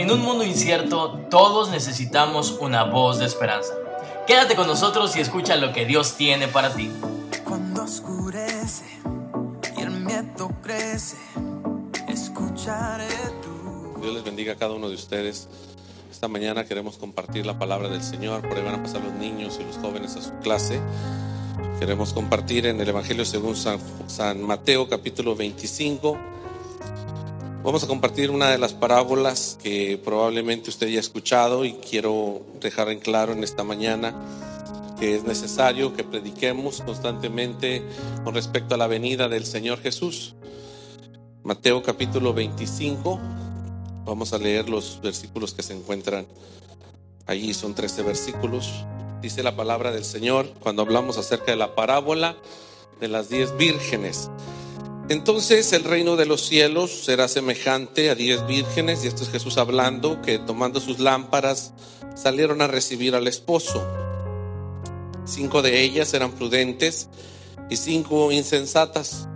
En un mundo incierto, todos necesitamos una voz de esperanza. Quédate con nosotros y escucha lo que Dios tiene para ti. Cuando oscurece y el miedo crece, escucharé tu Dios les bendiga a cada uno de ustedes. Esta mañana queremos compartir la palabra del Señor. Por ahí van a pasar los niños y los jóvenes a su clase. Queremos compartir en el Evangelio según San, San Mateo capítulo 25. Vamos a compartir una de las parábolas que probablemente usted ya ha escuchado y quiero dejar en claro en esta mañana que es necesario que prediquemos constantemente con respecto a la venida del Señor Jesús. Mateo capítulo 25, vamos a leer los versículos que se encuentran allí, son 13 versículos. Dice la palabra del Señor cuando hablamos acerca de la parábola de las diez vírgenes. Entonces el reino de los cielos será semejante a diez vírgenes, y esto es Jesús hablando, que tomando sus lámparas salieron a recibir al esposo. Cinco de ellas eran prudentes y cinco insensatas.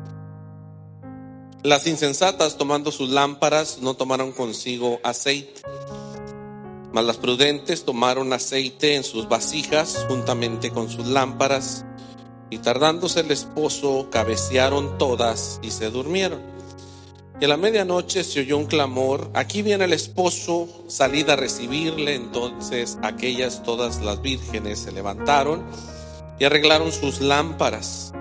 Las insensatas tomando sus lámparas no tomaron consigo aceite, mas las prudentes tomaron aceite en sus vasijas juntamente con sus lámparas. Y tardándose el esposo, cabecearon todas y se durmieron. Y a la medianoche se oyó un clamor, aquí viene el esposo, salid a recibirle. Entonces aquellas todas las vírgenes se levantaron y arreglaron sus lámparas.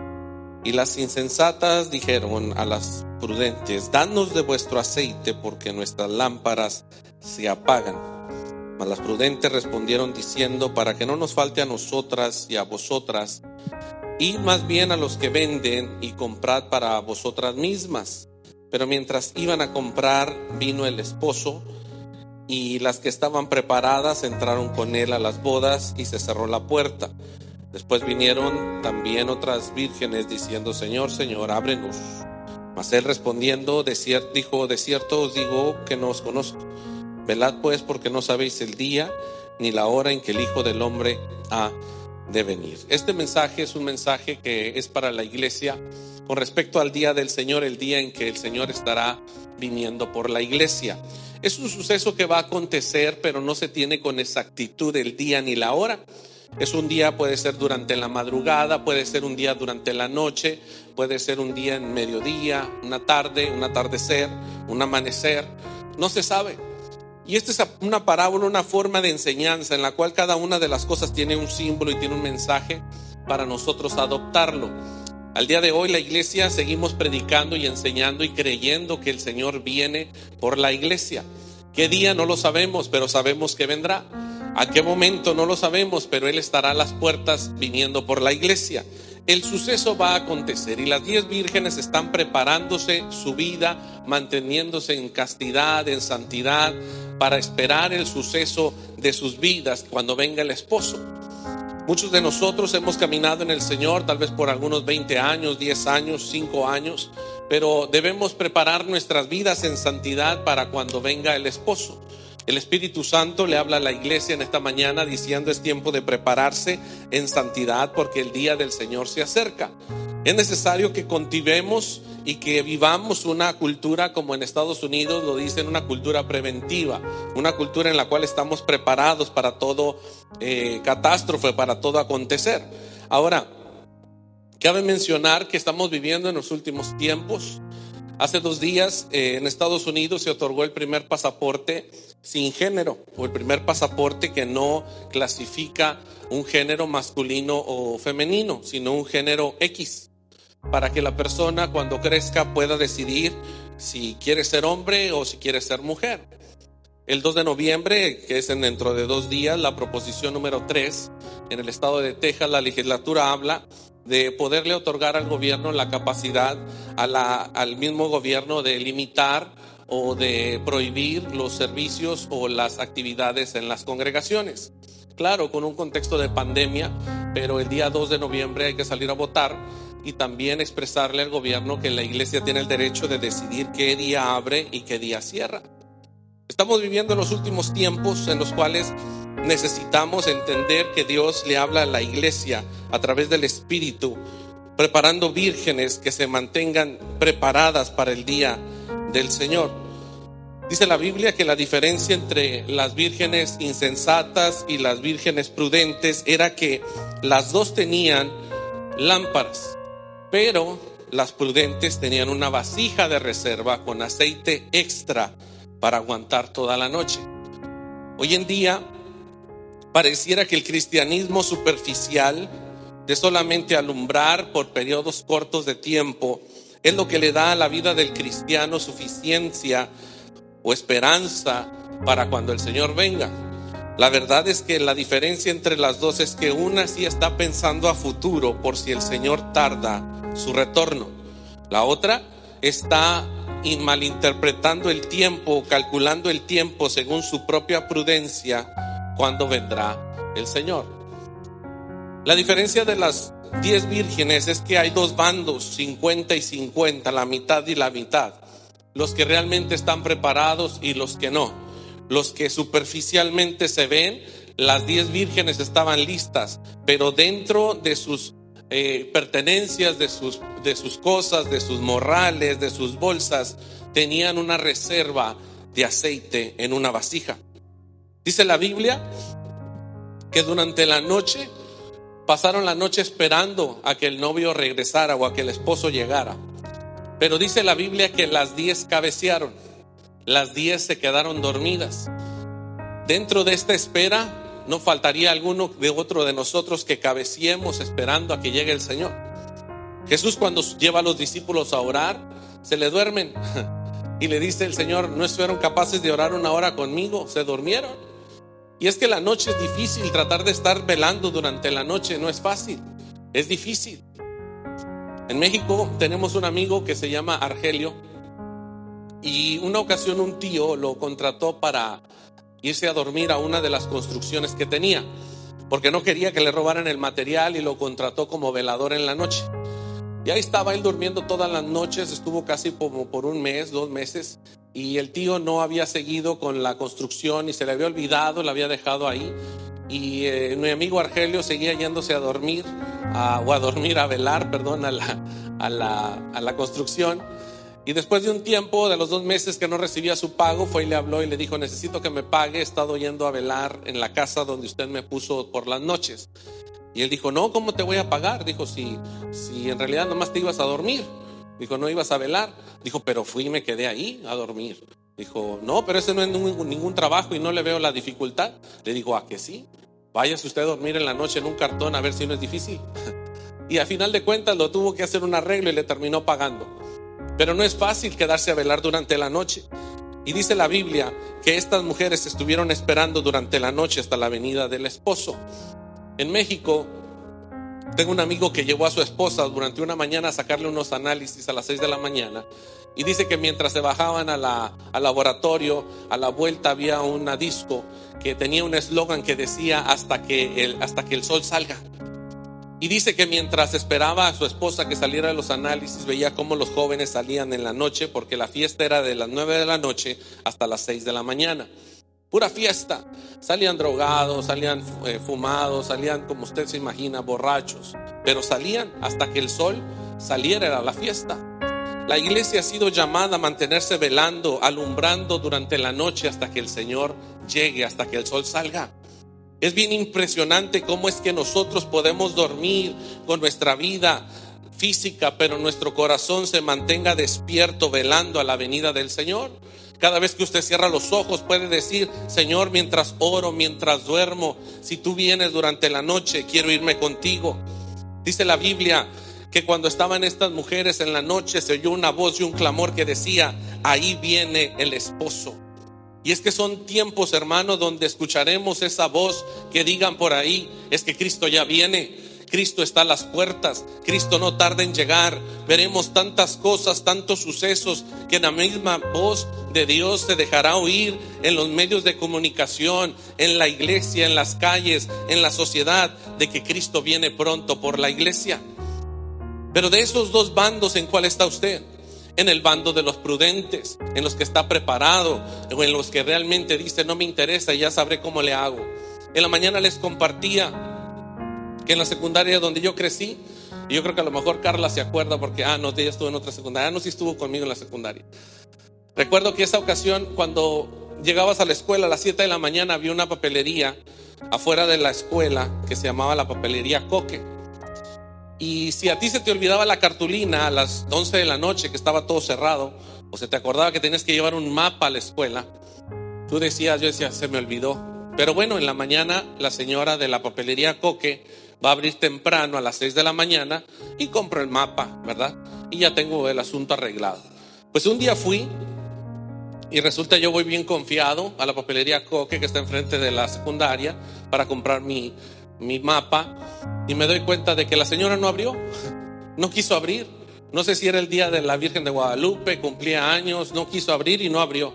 Y las insensatas dijeron a las prudentes, danos de vuestro aceite porque nuestras lámparas se apagan. Mas las prudentes respondieron diciendo, para que no nos falte a nosotras y a vosotras, y más bien a los que venden y comprad para vosotras mismas. Pero mientras iban a comprar, vino el esposo y las que estaban preparadas entraron con él a las bodas y se cerró la puerta. Después vinieron también otras vírgenes diciendo, Señor, Señor, ábrenos. Mas él respondiendo, dijo, de cierto os digo que no os conozco. Velad pues porque no sabéis el día ni la hora en que el Hijo del Hombre ha de venir. Este mensaje es un mensaje que es para la iglesia con respecto al día del Señor, el día en que el Señor estará viniendo por la iglesia. Es un suceso que va a acontecer, pero no se tiene con exactitud el día ni la hora. Es un día, puede ser durante la madrugada, puede ser un día durante la noche, puede ser un día en mediodía, una tarde, un atardecer, un amanecer, no se sabe. Y esta es una parábola, una forma de enseñanza en la cual cada una de las cosas tiene un símbolo y tiene un mensaje para nosotros adoptarlo. Al día de hoy la iglesia seguimos predicando y enseñando y creyendo que el Señor viene por la iglesia. ¿Qué día? No lo sabemos, pero sabemos que vendrá. ¿A qué momento? No lo sabemos, pero Él estará a las puertas viniendo por la iglesia. El suceso va a acontecer y las diez vírgenes están preparándose su vida, manteniéndose en castidad, en santidad, para esperar el suceso de sus vidas cuando venga el esposo. Muchos de nosotros hemos caminado en el Señor tal vez por algunos 20 años, 10 años, 5 años, pero debemos preparar nuestras vidas en santidad para cuando venga el esposo. El Espíritu Santo le habla a la iglesia en esta mañana diciendo es tiempo de prepararse en santidad porque el día del Señor se acerca. Es necesario que cultivemos y que vivamos una cultura como en Estados Unidos lo dicen, una cultura preventiva, una cultura en la cual estamos preparados para todo eh, catástrofe, para todo acontecer. Ahora, cabe mencionar que estamos viviendo en los últimos tiempos. Hace dos días eh, en Estados Unidos se otorgó el primer pasaporte sin género o el primer pasaporte que no clasifica un género masculino o femenino, sino un género X, para que la persona cuando crezca pueda decidir si quiere ser hombre o si quiere ser mujer. El 2 de noviembre, que es en dentro de dos días, la proposición número 3 en el estado de Texas, la legislatura habla de poderle otorgar al gobierno la capacidad al mismo gobierno de limitar o de prohibir los servicios o las actividades en las congregaciones. Claro, con un contexto de pandemia, pero el día 2 de noviembre hay que salir a votar y también expresarle al gobierno que la iglesia tiene el derecho de decidir qué día abre y qué día cierra. Estamos viviendo en los últimos tiempos en los cuales necesitamos entender que Dios le habla a la iglesia a través del Espíritu, preparando vírgenes que se mantengan preparadas para el día del Señor. Dice la Biblia que la diferencia entre las vírgenes insensatas y las vírgenes prudentes era que las dos tenían lámparas, pero las prudentes tenían una vasija de reserva con aceite extra para aguantar toda la noche. Hoy en día pareciera que el cristianismo superficial de solamente alumbrar por periodos cortos de tiempo es lo que le da a la vida del cristiano suficiencia o esperanza para cuando el Señor venga. La verdad es que la diferencia entre las dos es que una sí está pensando a futuro por si el Señor tarda su retorno. La otra está malinterpretando el tiempo, calculando el tiempo según su propia prudencia cuando vendrá el Señor. La diferencia de las diez vírgenes es que hay dos bandos, 50 y 50, la mitad y la mitad. Los que realmente están preparados y los que no los que superficialmente se ven, las diez vírgenes estaban listas, pero dentro de sus eh, pertenencias, de sus, de sus cosas, de sus morrales, de sus bolsas, tenían una reserva de aceite en una vasija. Dice la Biblia que durante la noche pasaron la noche esperando a que el novio regresara o a que el esposo llegara. Pero dice la Biblia que las diez cabecearon. Las diez se quedaron dormidas. Dentro de esta espera no faltaría alguno de otro de nosotros que cabeciemos esperando a que llegue el Señor. Jesús cuando lleva a los discípulos a orar, se le duermen y le dice el Señor, no fueron capaces de orar una hora conmigo, se durmieron. Y es que la noche es difícil, tratar de estar velando durante la noche no es fácil, es difícil. En México tenemos un amigo que se llama Argelio, y una ocasión un tío lo contrató para irse a dormir a una de las construcciones que tenía, porque no quería que le robaran el material y lo contrató como velador en la noche. Y ahí estaba él durmiendo todas las noches, estuvo casi como por un mes, dos meses, y el tío no había seguido con la construcción y se le había olvidado, la había dejado ahí. Y eh, mi amigo Argelio seguía yéndose a dormir, o a dormir, a velar, perdón, a la, a la, a la construcción. Y después de un tiempo, de los dos meses que no recibía su pago, fue y le habló y le dijo, necesito que me pague, he estado yendo a velar en la casa donde usted me puso por las noches. Y él dijo, no, ¿cómo te voy a pagar? Dijo, si, si en realidad nomás te ibas a dormir. Dijo, no ibas a velar. Dijo, pero fui y me quedé ahí a dormir. Dijo, no, pero ese no es ningún, trabajo y no le veo la dificultad. Le digo, ¿a que sí? Váyase usted a dormir en la noche en un cartón a ver si no es difícil. Y a final de cuentas lo tuvo que hacer un arreglo y le terminó pagando. Pero no es fácil quedarse a velar durante la noche. Y dice la Biblia que estas mujeres estuvieron esperando durante la noche hasta la venida del esposo. En México, tengo un amigo que llevó a su esposa durante una mañana a sacarle unos análisis a las 6 de la mañana. Y dice que mientras se bajaban a la, al laboratorio, a la vuelta había una disco que tenía un eslogan que decía hasta que, el, hasta que el sol salga. Y dice que mientras esperaba a su esposa que saliera de los análisis, veía cómo los jóvenes salían en la noche, porque la fiesta era de las 9 de la noche hasta las 6 de la mañana. Pura fiesta. Salían drogados, salían eh, fumados, salían como usted se imagina, borrachos. Pero salían hasta que el sol saliera a la fiesta. La iglesia ha sido llamada a mantenerse velando, alumbrando durante la noche hasta que el Señor llegue, hasta que el sol salga. Es bien impresionante cómo es que nosotros podemos dormir con nuestra vida física, pero nuestro corazón se mantenga despierto velando a la venida del Señor. Cada vez que usted cierra los ojos puede decir, Señor, mientras oro, mientras duermo, si tú vienes durante la noche, quiero irme contigo. Dice la Biblia que cuando estaban estas mujeres en la noche se oyó una voz y un clamor que decía, ahí viene el esposo. Y es que son tiempos, hermanos, donde escucharemos esa voz que digan por ahí, es que Cristo ya viene, Cristo está a las puertas, Cristo no tarda en llegar. Veremos tantas cosas, tantos sucesos, que la misma voz de Dios se dejará oír en los medios de comunicación, en la iglesia, en las calles, en la sociedad, de que Cristo viene pronto por la iglesia. Pero de esos dos bandos, ¿en cuál está usted? en el bando de los prudentes, en los que está preparado, o en los que realmente dice, no me interesa, ya sabré cómo le hago. En la mañana les compartía que en la secundaria donde yo crecí, y yo creo que a lo mejor Carla se acuerda porque, ah, no, ella estuvo en otra secundaria, ah, no, sí estuvo conmigo en la secundaria. Recuerdo que esa ocasión, cuando llegabas a la escuela a las 7 de la mañana, había una papelería afuera de la escuela que se llamaba la papelería Coque. Y si a ti se te olvidaba la cartulina a las 11 de la noche, que estaba todo cerrado, o se te acordaba que tenías que llevar un mapa a la escuela, tú decías, yo decía, se me olvidó. Pero bueno, en la mañana la señora de la papelería Coque va a abrir temprano a las 6 de la mañana y compro el mapa, ¿verdad? Y ya tengo el asunto arreglado. Pues un día fui y resulta yo voy bien confiado a la papelería Coque que está enfrente de la secundaria para comprar mi, mi mapa y me doy cuenta de que la señora no abrió, no quiso abrir. No sé si era el día de la Virgen de Guadalupe, cumplía años, no quiso abrir y no abrió.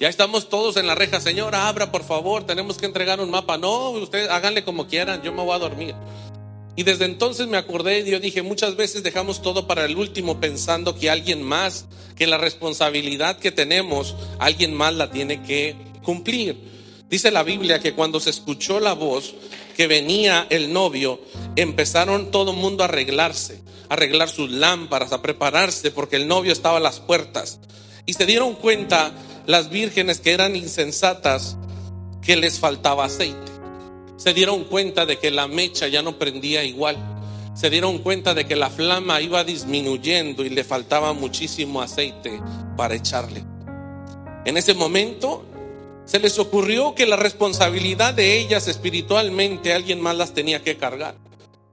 Ya estamos todos en la reja, señora, abra por favor, tenemos que entregar un mapa. No, ustedes háganle como quieran, yo me voy a dormir. Y desde entonces me acordé y yo dije, muchas veces dejamos todo para el último pensando que alguien más, que la responsabilidad que tenemos, alguien más la tiene que cumplir. Dice la Biblia que cuando se escuchó la voz que venía el novio, empezaron todo el mundo a arreglarse, a arreglar sus lámparas, a prepararse, porque el novio estaba a las puertas. Y se dieron cuenta las vírgenes que eran insensatas que les faltaba aceite. Se dieron cuenta de que la mecha ya no prendía igual. Se dieron cuenta de que la flama iba disminuyendo y le faltaba muchísimo aceite para echarle. En ese momento se les ocurrió que la responsabilidad de ellas espiritualmente alguien más las tenía que cargar.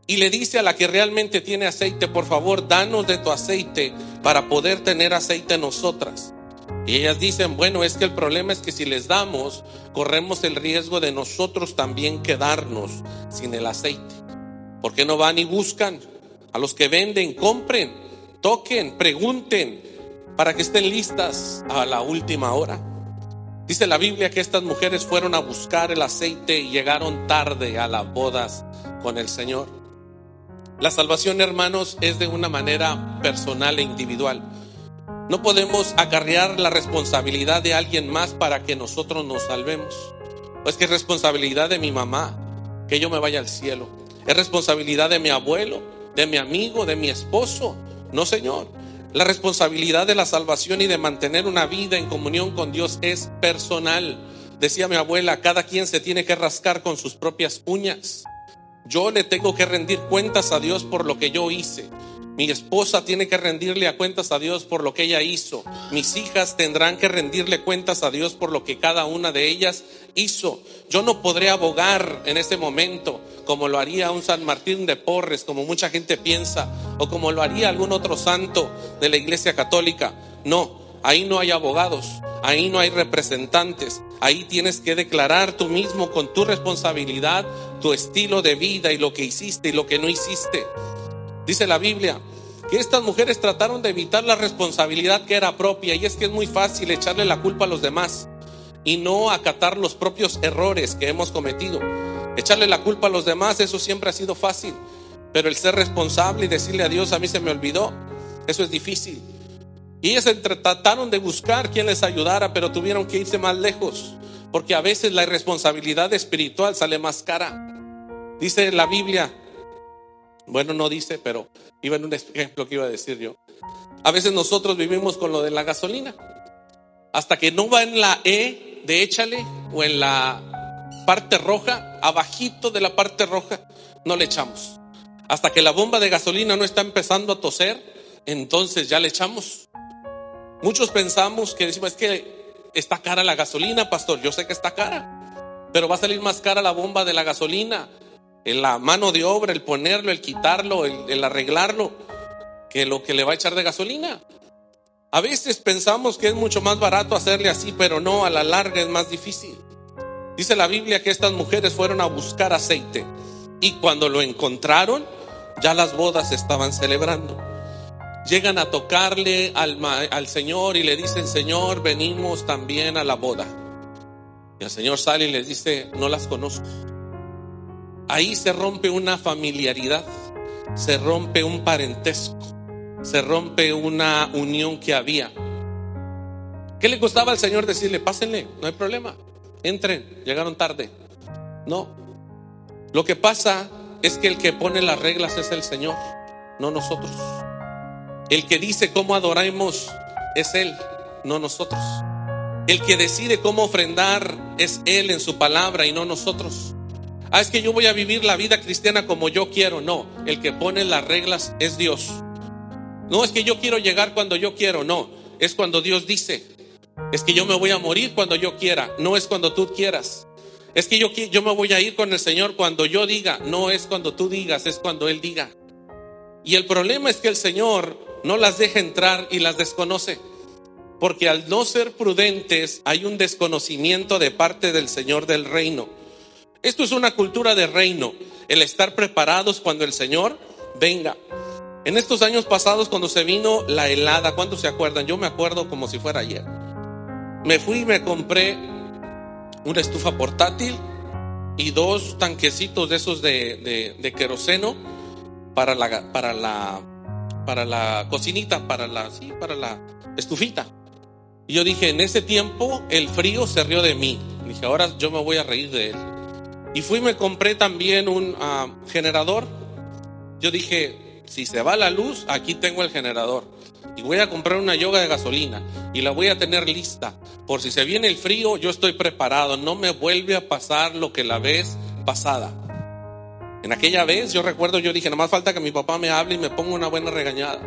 Y le dice a la que realmente tiene aceite, por favor, danos de tu aceite para poder tener aceite nosotras. Y ellas dicen, bueno, es que el problema es que si les damos, corremos el riesgo de nosotros también quedarnos sin el aceite. ¿Por qué no van y buscan? A los que venden, compren, toquen, pregunten, para que estén listas a la última hora. Dice la Biblia que estas mujeres fueron a buscar el aceite y llegaron tarde a las bodas con el Señor. La salvación, hermanos, es de una manera personal e individual. No podemos acarrear la responsabilidad de alguien más para que nosotros nos salvemos. Es que es responsabilidad de mi mamá que yo me vaya al cielo. Es responsabilidad de mi abuelo, de mi amigo, de mi esposo. No, Señor. La responsabilidad de la salvación y de mantener una vida en comunión con Dios es personal. Decía mi abuela, cada quien se tiene que rascar con sus propias uñas. Yo le tengo que rendir cuentas a Dios por lo que yo hice. Mi esposa tiene que rendirle a cuentas a Dios por lo que ella hizo. Mis hijas tendrán que rendirle cuentas a Dios por lo que cada una de ellas hizo. Yo no podré abogar en ese momento como lo haría un San Martín de Porres, como mucha gente piensa, o como lo haría algún otro santo de la Iglesia Católica. No, ahí no hay abogados, ahí no hay representantes. Ahí tienes que declarar tú mismo con tu responsabilidad tu estilo de vida y lo que hiciste y lo que no hiciste. Dice la Biblia que estas mujeres trataron de evitar la responsabilidad que era propia y es que es muy fácil echarle la culpa a los demás y no acatar los propios errores que hemos cometido. Echarle la culpa a los demás, eso siempre ha sido fácil, pero el ser responsable y decirle a Dios, a mí se me olvidó, eso es difícil. Y ellas trataron de buscar quien les ayudara, pero tuvieron que irse más lejos, porque a veces la irresponsabilidad espiritual sale más cara. Dice la Biblia bueno, no dice, pero iba en un ejemplo que iba a decir yo. A veces nosotros vivimos con lo de la gasolina. Hasta que no va en la E de échale o en la parte roja, abajito de la parte roja, no le echamos. Hasta que la bomba de gasolina no está empezando a toser, entonces ya le echamos. Muchos pensamos que decimos, es que está cara la gasolina, pastor. Yo sé que está cara, pero va a salir más cara la bomba de la gasolina en la mano de obra, el ponerlo, el quitarlo, el, arreglarlo, que lo que le va a echar de gasolina. A veces pensamos que es mucho más barato hacerle así, pero no, a la larga es más difícil. Dice la Biblia que estas mujeres fueron a buscar aceite y cuando lo encontraron, ya las bodas estaban celebrando. Llegan a tocarle al, al Señor y le dicen, Señor, venimos también a la boda. Y el Señor sale y les dice, no las conozco. Ahí se rompe una familiaridad, se rompe un parentesco, se rompe una unión que había. ¿Qué le costaba al Señor decirle, pásenle, no hay problema, entren, llegaron tarde? No. Lo que pasa es que el que pone las reglas es el Señor, no nosotros. El que dice cómo adoramos es Él, no nosotros. El que decide cómo ofrendar es Él en su palabra y no nosotros. Ah, es que yo voy a vivir la vida cristiana como yo quiero. No, el que pone las reglas es Dios. No es que yo quiero llegar cuando yo quiero, no, es cuando Dios dice. Es que yo me voy a morir cuando yo quiera, no es cuando tú quieras. Es que yo, yo me voy a ir con el Señor cuando yo diga, no es cuando tú digas, es cuando Él diga. Y el problema es que el Señor no las deja entrar y las desconoce. Porque al no ser prudentes hay un desconocimiento de parte del Señor del reino. Esto es una cultura de reino, el estar preparados cuando el Señor venga. En estos años pasados, cuando se vino la helada, ¿cuántos se acuerdan? Yo me acuerdo como si fuera ayer. Me fui y me compré una estufa portátil y dos tanquecitos de esos de, de, queroseno para la, para la, para la cocinita, para la, para la estufita. Y yo dije, en ese tiempo el frío se rió de mí. Dije, ahora yo me voy a reír de él. Y fui y me compré también un ah, generador. Yo dije, si se va la luz, aquí tengo el generador. Y voy a comprar una yoga de gasolina y la voy a tener lista. Por si se viene el frío, yo estoy preparado. No me vuelve a pasar lo que la vez pasada. En aquella vez, yo recuerdo, yo dije, más falta que mi papá me hable y me ponga una buena regañada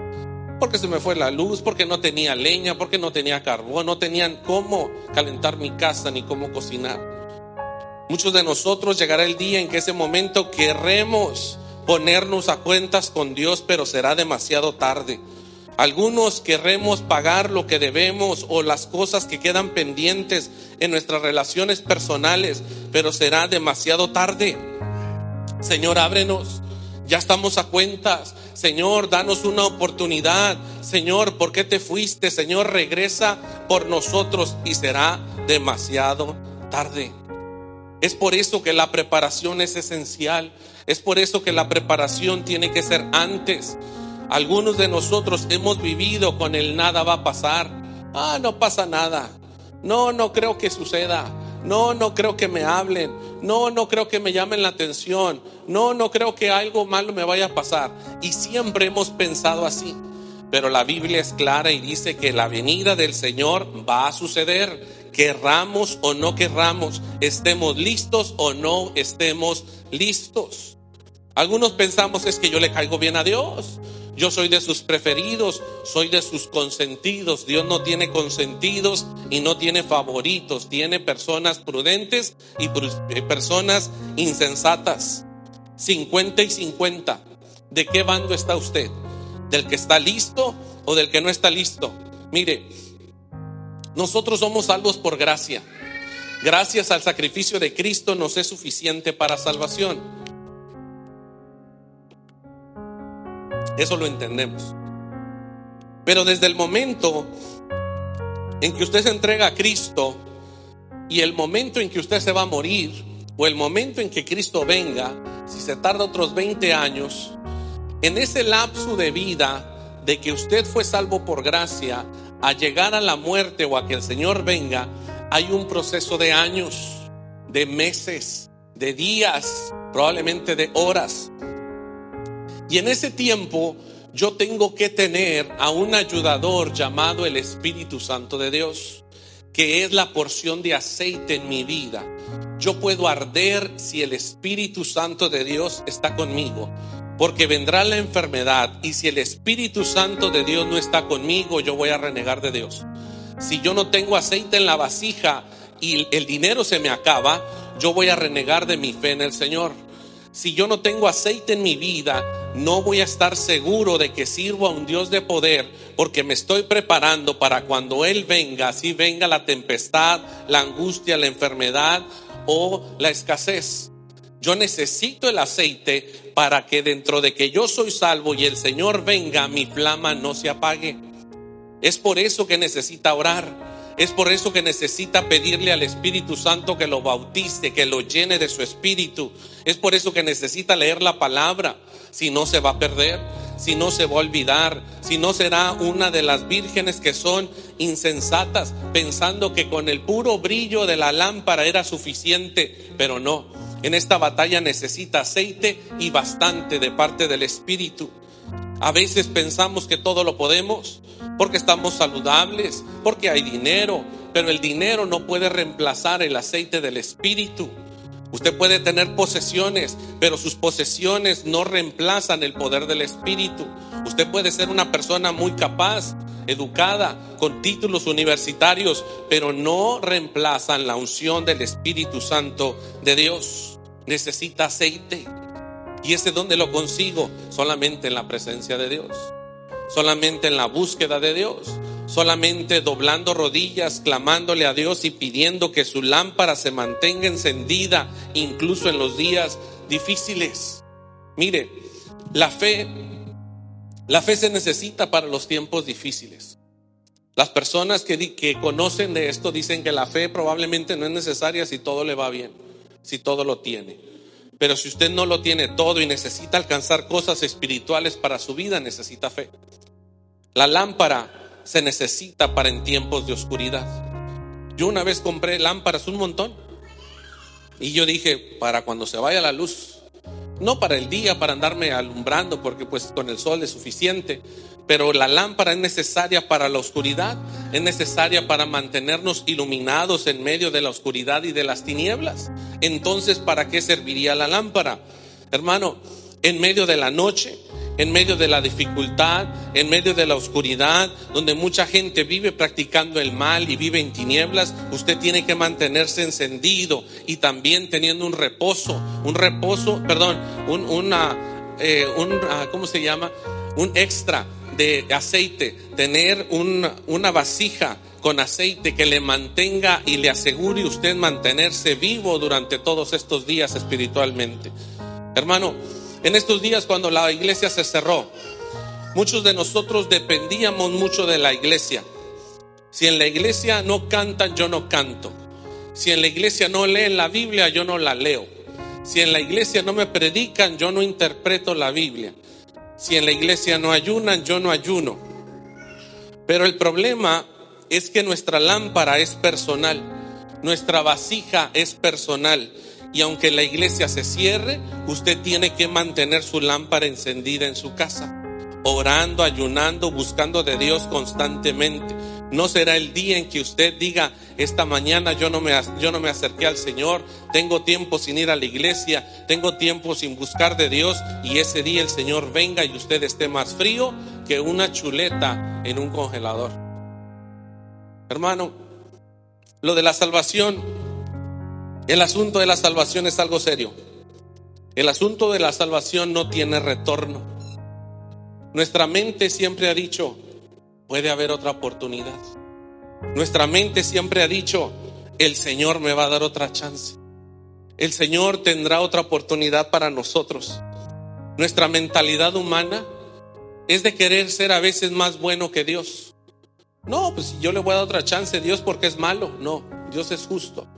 porque se me fue la luz, porque no tenía leña, porque no tenía carbón, no tenían cómo calentar mi casa ni cómo cocinar. Muchos de nosotros llegará el día en que ese momento querremos ponernos a cuentas con Dios, pero será demasiado tarde. Algunos querremos pagar lo que debemos o las cosas que quedan pendientes en nuestras relaciones personales, pero será demasiado tarde. Señor, ábrenos. Ya estamos a cuentas. Señor, danos una oportunidad. Señor, ¿por qué te fuiste? Señor, regresa por nosotros y será demasiado tarde. Es por eso que la preparación es esencial. Es por eso que la preparación tiene que ser antes. Algunos de nosotros hemos vivido con el nada va a pasar. Ah, no pasa nada. No, no creo que suceda. No, no creo que me hablen. No, no creo que me llamen la atención. No, no creo que algo malo me vaya a pasar. Y siempre hemos pensado así. Pero la Biblia es clara y dice que la venida del Señor va a suceder. Querramos o no querramos, estemos listos o no estemos listos. Algunos pensamos es que yo le caigo bien a Dios. Yo soy de sus preferidos, soy de sus consentidos. Dios no tiene consentidos y no tiene favoritos. Tiene personas prudentes y eh, personas insensatas. 50 y 50. ¿De qué bando está usted? ¿Del que está listo o del que no está listo? Mire, nosotros somos salvos por gracia. Gracias al sacrificio de Cristo nos es suficiente para salvación. Eso lo entendemos. Pero desde el momento en que usted se entrega a Cristo y el momento en que usted se va a morir o el momento en que Cristo venga, si se tarda otros 20 años, en ese lapso de vida de que usted fue salvo por gracia a llegar a la muerte o a que el Señor venga, hay un proceso de años, de meses, de días, probablemente de horas. Y en ese tiempo yo tengo que tener a un ayudador llamado el Espíritu Santo de Dios, que es la porción de aceite en mi vida. Yo puedo arder si el Espíritu Santo de Dios está conmigo, porque vendrá la enfermedad y si el Espíritu Santo de Dios no está conmigo, yo voy a renegar de Dios. Si yo no tengo aceite en la vasija y el dinero se me acaba, yo voy a renegar de mi fe en el Señor. Si yo no tengo aceite en mi vida, no voy a estar seguro de que sirvo a un Dios de poder porque me estoy preparando para cuando Él venga, así venga la tempestad, la angustia, la enfermedad o la escasez. Yo necesito el aceite para que dentro de que yo soy salvo y el Señor venga, mi flama no se apague. Es por eso que necesita orar. Es por eso que necesita pedirle al Espíritu Santo que lo bautice, que lo llene de su Espíritu. Es por eso que necesita leer la palabra. Si no se va a perder, si no se va a olvidar, si no será una de las vírgenes que son insensatas, pensando que con el puro brillo de la lámpara era suficiente, pero no. En esta batalla necesita aceite y bastante de parte del Espíritu. A veces pensamos que todo lo podemos porque estamos saludables, porque hay dinero, pero el dinero no puede reemplazar el aceite del Espíritu. Usted puede tener posesiones, pero sus posesiones no reemplazan el poder del Espíritu. Usted puede ser una persona muy capaz, educada, con títulos universitarios, pero no reemplazan la unción del Espíritu Santo de Dios. Necesita aceite. ¿Y ese dónde lo consigo? Solamente en la presencia de Dios. Solamente en la búsqueda de Dios. Solamente doblando rodillas, clamándole a Dios y pidiendo que su lámpara se mantenga encendida incluso en los días difíciles. Mire, la fe la fe se necesita para los tiempos difíciles. Las personas que, que, conocen de esto dicen que la fe probablemente no es necesaria si todo le va bien, si todo lo tiene. Pero si usted no lo tiene todo y necesita alcanzar cosas espirituales para su vida, necesita fe. La lámpara se necesita para en tiempos de oscuridad. Yo una vez compré lámparas un montón y yo dije, para cuando se vaya la luz, no para el día, para andarme alumbrando, porque pues con el sol es suficiente, pero la lámpara es necesaria para la oscuridad, es necesaria para mantenernos iluminados en medio de la oscuridad y de las tinieblas. Entonces, ¿para qué serviría la lámpara? Hermano, en medio de la noche, en medio de la dificultad, en medio de la oscuridad, donde mucha gente vive practicando el mal y vive en tinieblas, usted tiene que mantenerse encendido y también teniendo un reposo, un reposo, perdón, un, una, eh, un, ah, ¿cómo se llama? Un extra de aceite, tener una, una vasija con aceite que le mantenga y le asegure usted mantenerse vivo durante todos estos días espiritualmente. Hermano, en estos días cuando la iglesia se cerró, muchos de nosotros dependíamos mucho de la iglesia. Si en la iglesia no cantan, yo no canto. Si en la iglesia no leen la Biblia, yo no la leo. Si en la iglesia no me predican, yo no interpreto la Biblia. Si en la iglesia no ayunan, yo no ayuno. Pero el problema es que nuestra lámpara es personal, nuestra vasija es personal. Y aunque la iglesia se cierre, usted tiene que mantener su lámpara encendida en su casa, orando, ayunando, buscando de Dios constantemente. No será el día en que usted diga, esta mañana yo no, me, yo no me acerqué al Señor, tengo tiempo sin ir a la iglesia, tengo tiempo sin buscar de Dios y ese día el Señor venga y usted esté más frío que una chuleta en un congelador. Hermano, lo de la salvación, el asunto de la salvación es algo serio. El asunto de la salvación no tiene retorno. Nuestra mente siempre ha dicho, puede haber otra oportunidad. Nuestra mente siempre ha dicho, el Señor me va a dar otra chance. El Señor tendrá otra oportunidad para nosotros. Nuestra mentalidad humana es de querer ser a veces más bueno que Dios. No, pues yo le voy a dar otra chance, Dios porque es malo. No, Dios es justo.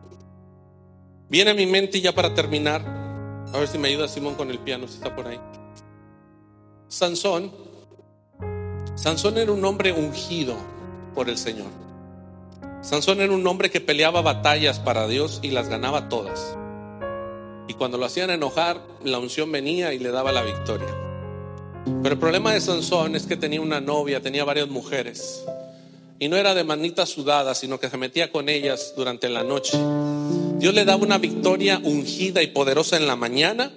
Viene a mi mente ya para terminar, a ver si me ayuda Simón con el piano, si está por ahí. Sansón Sansón era un hombre ungido por el Señor. Sansón era un hombre que peleaba batallas para Dios y las ganaba todas. Y cuando lo hacían enojar, la unción venía y le daba la victoria. Pero el problema de Sansón es que tenía una novia, tenía varias mujeres. Y no era de manita sudada, sino que se metía con ellas durante la noche. Dios le daba una victoria ungida y poderosa en la mañana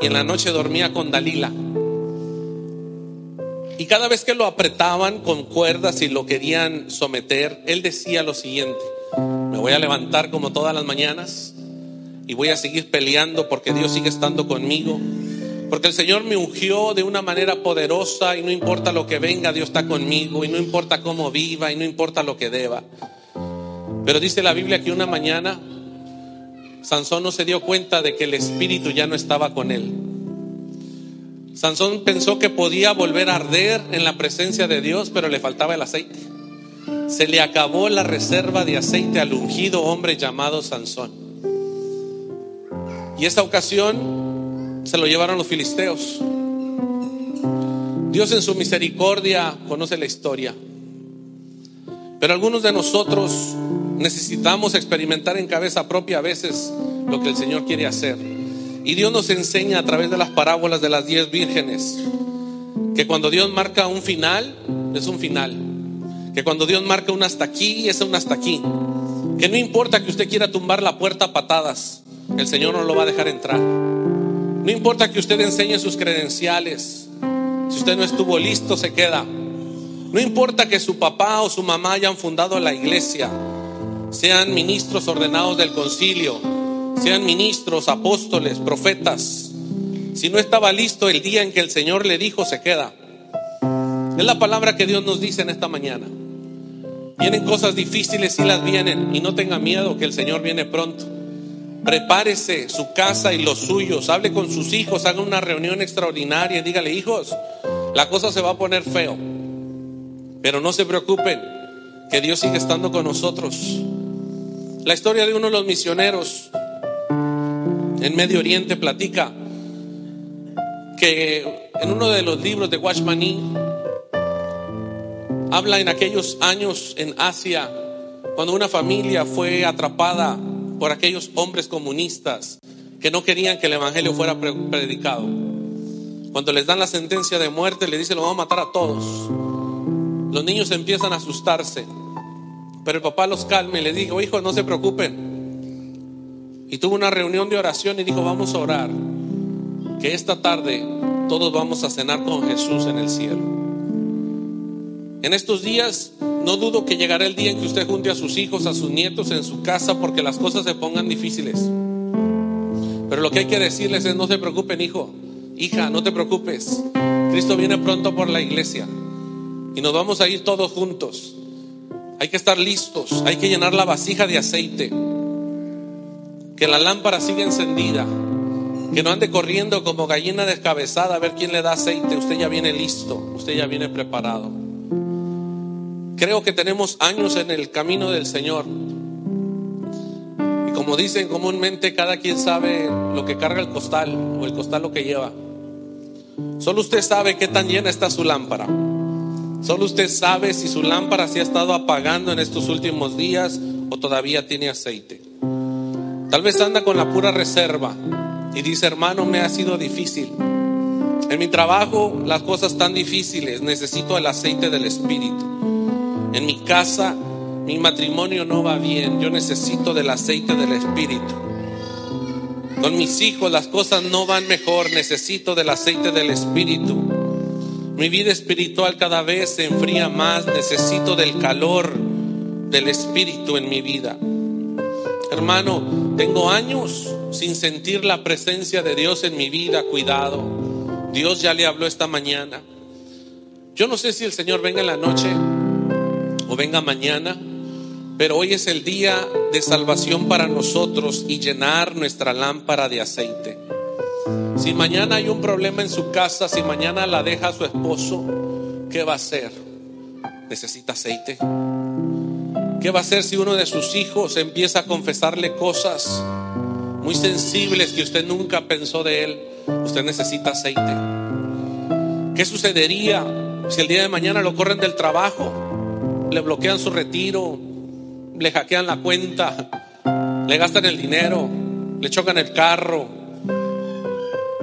y en la noche dormía con Dalila. Y cada vez que lo apretaban con cuerdas y lo querían someter, él decía lo siguiente, me voy a levantar como todas las mañanas y voy a seguir peleando porque Dios sigue estando conmigo. Porque el Señor me ungió de una manera poderosa y no importa lo que venga, Dios está conmigo y no importa cómo viva y no importa lo que deba. Pero dice la Biblia que una mañana Sansón no se dio cuenta de que el Espíritu ya no estaba con él. Sansón pensó que podía volver a arder en la presencia de Dios, pero le faltaba el aceite. Se le acabó la reserva de aceite al ungido hombre llamado Sansón. Y esta ocasión se lo llevaron los filisteos. Dios en su misericordia conoce la historia. Pero algunos de nosotros necesitamos experimentar en cabeza propia a veces lo que el Señor quiere hacer. Y Dios nos enseña a través de las parábolas de las diez vírgenes Que cuando Dios marca un final, es un final. Que cuando Dios marca un hasta aquí, es un hasta aquí. Que no importa que usted quiera tumbar la puerta a patadas, el Señor no lo va a dejar entrar. No importa que usted enseñe sus credenciales. Si usted no estuvo listo, se queda. No importa que su papá o su mamá hayan fundado la iglesia, sean ministros ordenados del concilio, sean ministros, apóstoles, profetas. Si no estaba listo el día en que el Señor le dijo, se queda. Es la palabra que Dios nos dice en esta mañana. Vienen cosas difíciles y las vienen y no tenga miedo que el Señor viene pronto. Prepárese su casa y los suyos, hable con sus hijos, haga una reunión extraordinaria y dígale, hijos, la cosa se va a poner feo. Pero no se preocupen, que Dios sigue estando con nosotros. La historia de uno de los misioneros en Medio Oriente platica que en uno de los libros de Washmani habla en aquellos años en Asia, cuando una familia fue atrapada por aquellos hombres comunistas que no querían que el Evangelio fuera predicado. Cuando les dan la sentencia de muerte, le dicen, lo vamos a matar a todos. Los niños empiezan a asustarse. Pero el papá los calma y le dijo, hijos, no se preocupen. Y tuvo una reunión de oración y dijo, vamos a orar. Que esta tarde todos vamos a cenar con Jesús en el cielo. En estos días no dudo que llegará el día en que usted junte a sus hijos, a sus nietos en su casa porque las cosas se pongan difíciles. Pero lo que hay que decirles es no se preocupen, hijo, hija, no te preocupes. Cristo viene pronto por la iglesia y nos vamos a ir todos juntos. Hay que estar listos, hay que llenar la vasija de aceite, que la lámpara siga encendida, que no ande corriendo como gallina descabezada a ver quién le da aceite. Usted ya viene listo, usted ya viene preparado. Creo que tenemos años en el camino del Señor. Y como dicen comúnmente, cada quien sabe lo que carga el costal o el costal lo que lleva. Solo usted sabe qué tan llena está su lámpara. Solo usted sabe si su lámpara se ha estado apagando en estos últimos días o todavía tiene aceite. Tal vez anda con la pura reserva y dice, hermano, me ha sido difícil. En mi trabajo las cosas están difíciles, necesito el aceite del Espíritu. En mi casa mi matrimonio no va bien, yo necesito del aceite del Espíritu. Con mis hijos las cosas no van mejor, necesito del aceite del Espíritu. Mi vida espiritual cada vez se enfría más. Necesito del calor del Espíritu en mi vida. Hermano, tengo años sin sentir la presencia de Dios en mi vida. Cuidado. Dios ya le habló esta mañana. Yo no sé si el Señor venga en la noche o venga mañana, pero hoy es el día de salvación para nosotros y llenar nuestra lámpara de aceite. Si mañana hay un problema en su casa, si mañana la deja su esposo, ¿qué va a hacer? ¿Necesita aceite? ¿Qué va a hacer si uno de sus hijos empieza a confesarle cosas muy sensibles que usted nunca pensó de él? Usted necesita aceite. ¿Qué sucedería si el día de mañana lo corren del trabajo? Le bloquean su retiro, le hackean la cuenta, le gastan el dinero, le chocan el carro,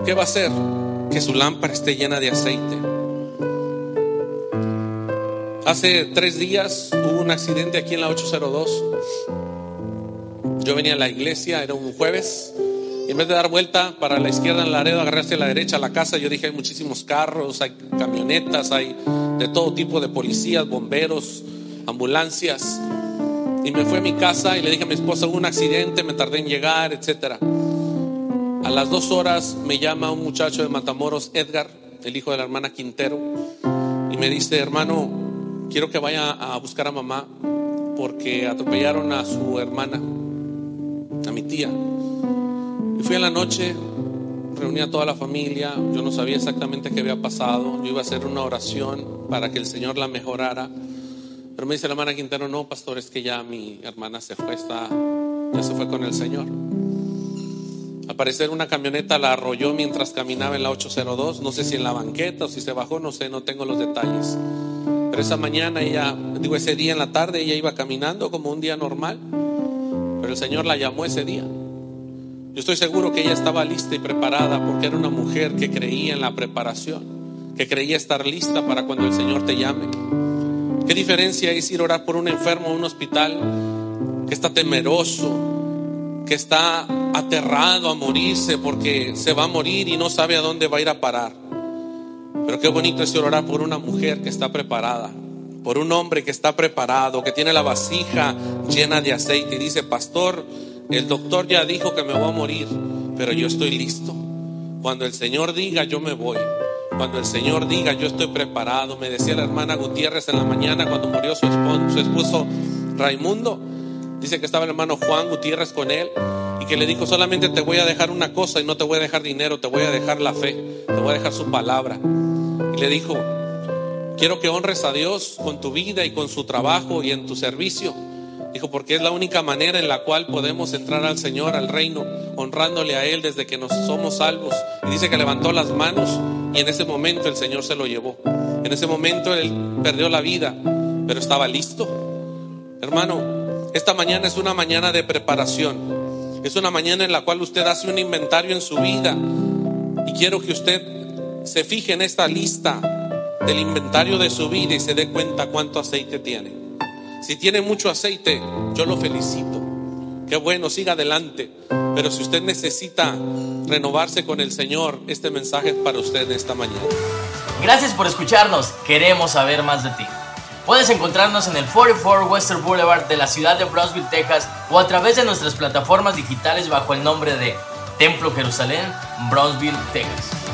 ¿Qué va a hacer? Que su lámpara esté llena de aceite. Hace tres días hubo un accidente aquí en la 802. Yo venía a la iglesia, era un jueves, en vez de dar vuelta para la izquierda en Laredo, agarré hacia la derecha a la casa, yo dije, hay muchísimos carros, hay camionetas, hay de todo tipo de policías, bomberos, ambulancias. Y me fui a mi casa y le dije a mi esposa, hubo un accidente, me tardé en llegar, etcétera. A las dos horas me llama un muchacho de Matamoros, Edgar, el hijo de la hermana Quintero, y me dice, hermano, quiero que vaya a buscar a mamá porque atropellaron a su hermana, a mi tía. Y fui en la noche, reuní a toda la familia, yo no sabía exactamente qué había pasado, yo iba a hacer una oración para que el Señor la mejorara. Pero me dice la hermana Quintero, no, pastor, es que ya mi hermana se fue, está, ya se fue con el Señor. Al una camioneta la arrolló mientras caminaba en la 802, no sé si en la banqueta o si se bajó, no sé, no tengo los detalles. Pero esa mañana ella, digo ese día en la tarde, ella iba caminando como un día normal, pero el Señor la llamó ese día. Yo estoy seguro que ella estaba lista y preparada porque era una mujer que creía en la preparación, que creía estar lista para cuando el Señor te llame. ¿Qué diferencia es ir a orar por un enfermo en un hospital que está temeroso, que está aterrado a morirse porque se va a morir y no sabe a dónde va a ir a parar? Pero qué bonito es orar por una mujer que está preparada, por un hombre que está preparado, que tiene la vasija llena de aceite y dice, pastor, el doctor ya dijo que me voy a morir, pero yo estoy listo. Cuando el Señor diga, yo me voy. Cuando el Señor diga, yo estoy preparado. Me decía la hermana Gutiérrez en la mañana cuando murió su esposo, Raimundo. Dice que estaba el hermano Juan Gutiérrez con él y que le dijo, solamente te voy a dejar una cosa y no te voy a dejar dinero, te voy a dejar la fe, te voy a dejar su palabra. Y le dijo, quiero que honres a Dios con tu vida y con su trabajo y en tu servicio. Dijo, porque es la única manera en la cual podemos entrar al Señor, al reino, honrándole a Él desde que nos somos salvos. Y dice que levantó las manos y en ese momento el Señor se lo llevó. En ese momento Él perdió la vida, pero estaba listo. Hermano, esta mañana es una mañana de preparación. Es una mañana en la cual usted hace un inventario en su vida. Y quiero que usted se fije en esta lista del inventario de su vida y se dé cuenta cuánto aceite tiene. Si tiene mucho aceite, yo lo felicito. Qué bueno, siga adelante. Pero si usted necesita renovarse con el Señor, este mensaje es para usted esta mañana. Gracias por escucharnos. Queremos saber más de ti. Puedes encontrarnos en el 44 Western Boulevard de la ciudad de Brownsville, Texas, o a través de nuestras plataformas digitales bajo el nombre de Templo Jerusalén, Brownsville, Texas.